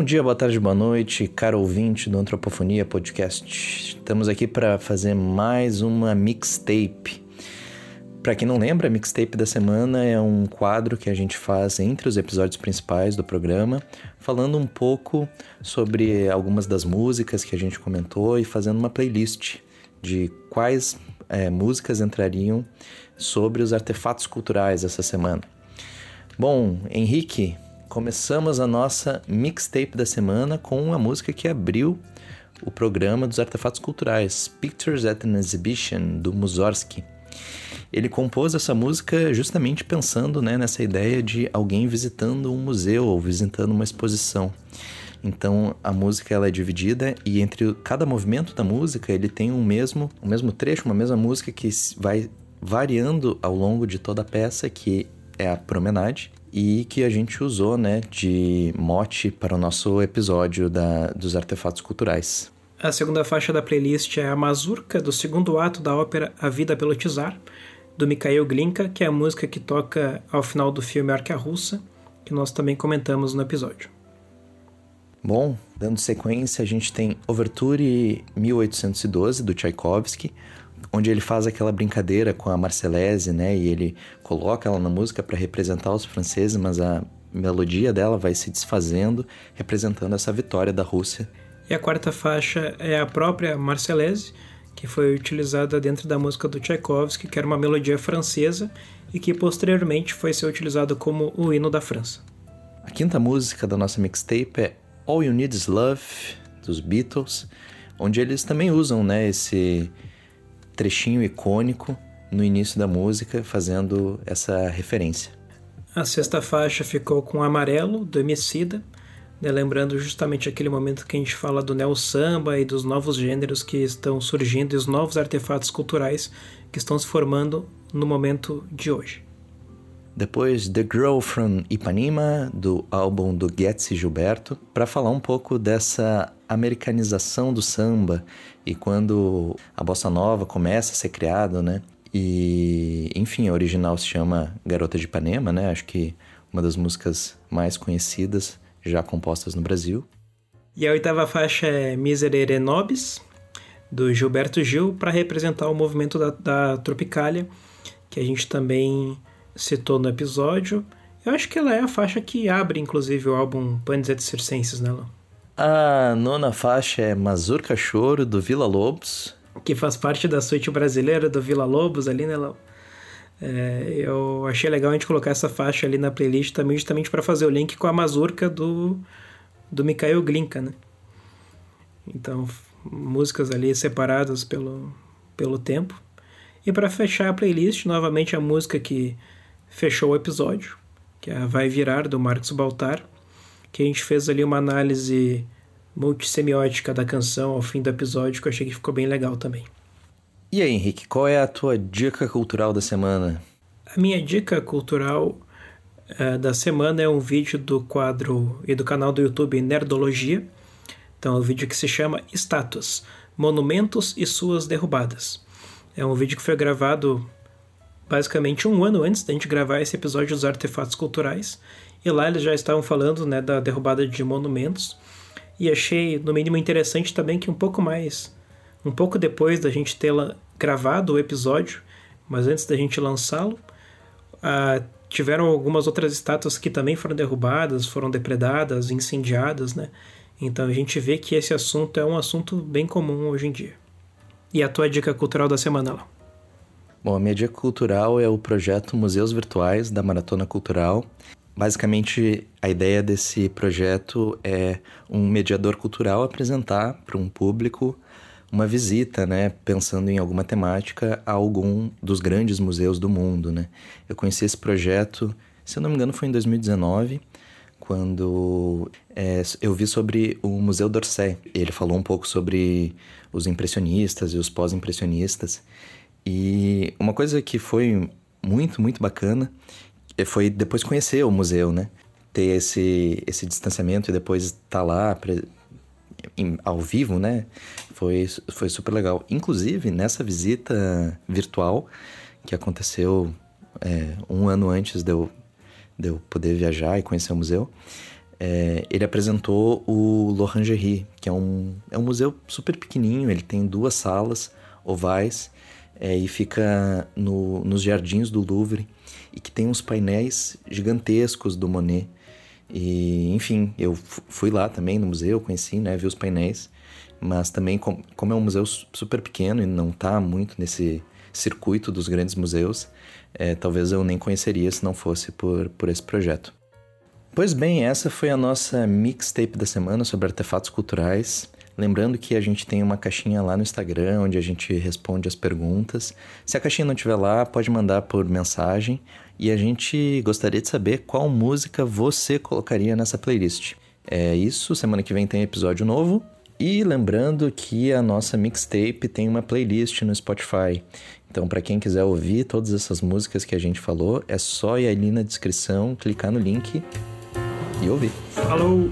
Bom dia, boa tarde, boa noite, caro ouvinte do Antropofonia Podcast. Estamos aqui para fazer mais uma mixtape. Para quem não lembra, a mixtape da semana é um quadro que a gente faz entre os episódios principais do programa, falando um pouco sobre algumas das músicas que a gente comentou e fazendo uma playlist de quais é, músicas entrariam sobre os artefatos culturais essa semana. Bom, Henrique, começamos a nossa mixtape da semana com uma música que abriu o programa dos artefatos culturais, Pictures at an Exhibition, do Mussorgsky. Ele compôs essa música justamente pensando né, nessa ideia de alguém visitando um museu ou visitando uma exposição. Então a música ela é dividida e entre cada movimento da música ele tem um mesmo, um mesmo trecho, uma mesma música que vai variando ao longo de toda a peça, que é a promenade e que a gente usou né, de mote para o nosso episódio da, dos artefatos culturais. A segunda faixa da playlist é a Mazurka, do segundo ato da ópera A Vida pelo Tsar, do Mikhail Glinka, que é a música que toca ao final do filme Arca Russa, que nós também comentamos no episódio. Bom, dando sequência, a gente tem Overture 1812, do Tchaikovsky, onde ele faz aquela brincadeira com a Marselese, né? E ele coloca ela na música para representar os franceses, mas a melodia dela vai se desfazendo, representando essa vitória da Rússia. E a quarta faixa é a própria Marselese, que foi utilizada dentro da música do Tchaikovsky, que era uma melodia francesa e que posteriormente foi ser utilizada como o hino da França. A quinta música da nossa mixtape é All You Need Is Love, dos Beatles, onde eles também usam né, esse trechinho icônico no início da música, fazendo essa referência. A sexta faixa ficou com Amarelo, do Emicida, né, lembrando justamente aquele momento que a gente fala do neo samba e dos novos gêneros que estão surgindo e os novos artefatos culturais que estão se formando no momento de hoje. Depois The Girl from Ipanema, do álbum do Getz Gilberto, para falar um pouco dessa americanização do samba e quando a bossa nova começa a ser criada, né? E, enfim, a original se chama Garota de Ipanema, né? Acho que uma das músicas mais conhecidas já compostas no Brasil. E a oitava faixa é Miserere Nobis, do Gilberto Gil, para representar o movimento da, da Tropicália, que a gente também citou no episódio. Eu acho que ela é a faixa que abre, inclusive, o álbum Panis et Circenses, né, Lô? A nona faixa é Mazurca Choro, do Vila Lobos. Que faz parte da suíte brasileira do Vila Lobos ali, né, Lô? É, eu achei legal a gente colocar essa faixa ali na playlist também, justamente para fazer o link com a Mazurca do, do Mikhail Glinka, né? Então, músicas ali separadas pelo, pelo tempo. E para fechar a playlist, novamente a música que fechou o episódio, que é a Vai Virar, do Marcos Baltar, que a gente fez ali uma análise multissemiótica da canção ao fim do episódio, que eu achei que ficou bem legal também. E aí, Henrique, qual é a tua dica cultural da semana? A minha dica cultural uh, da semana é um vídeo do quadro e do canal do YouTube Nerdologia. Então, é um vídeo que se chama Status: Monumentos e Suas Derrubadas. É um vídeo que foi gravado basicamente um ano antes da gente gravar esse episódio dos artefatos culturais. E lá eles já estavam falando né, da derrubada de monumentos. E achei, no mínimo, interessante também que um pouco mais, um pouco depois da gente ter gravado o episódio, mas antes da gente lançá-lo, uh, tiveram algumas outras estátuas que também foram derrubadas, foram depredadas, incendiadas, né? Então a gente vê que esse assunto é um assunto bem comum hoje em dia. E a tua dica cultural da semana, lá? Bom, a minha cultural é o projeto Museus Virtuais da Maratona Cultural. Basicamente, a ideia desse projeto é um mediador cultural apresentar para um público uma visita, né, pensando em alguma temática a algum dos grandes museus do mundo, né. Eu conheci esse projeto, se eu não me engano, foi em 2019, quando é, eu vi sobre o Museu d'Orsay. Ele falou um pouco sobre os impressionistas e os pós-impressionistas. E uma coisa que foi muito, muito bacana eh, foi depois conhecer o museu, né? Ter esse, esse distanciamento e depois estar tá lá em, ao vivo, né? Foi, foi super legal. Inclusive, nessa visita virtual que aconteceu é, um ano antes de eu, de eu poder viajar e conhecer o museu, é, ele apresentou o L'Orangerie, que é um, é um museu super pequenininho, ele tem duas salas ovais é, e fica no, nos jardins do Louvre e que tem uns painéis gigantescos do Monet. E, enfim, eu fui lá também no museu, conheci, né, vi os painéis, mas também, com, como é um museu super pequeno e não está muito nesse circuito dos grandes museus, é, talvez eu nem conheceria se não fosse por, por esse projeto. Pois bem, essa foi a nossa mixtape da semana sobre artefatos culturais. Lembrando que a gente tem uma caixinha lá no Instagram onde a gente responde as perguntas. Se a caixinha não estiver lá, pode mandar por mensagem e a gente gostaria de saber qual música você colocaria nessa playlist. É isso, semana que vem tem episódio novo. E lembrando que a nossa mixtape tem uma playlist no Spotify. Então, para quem quiser ouvir todas essas músicas que a gente falou, é só ir ali na descrição, clicar no link e ouvir. Falou!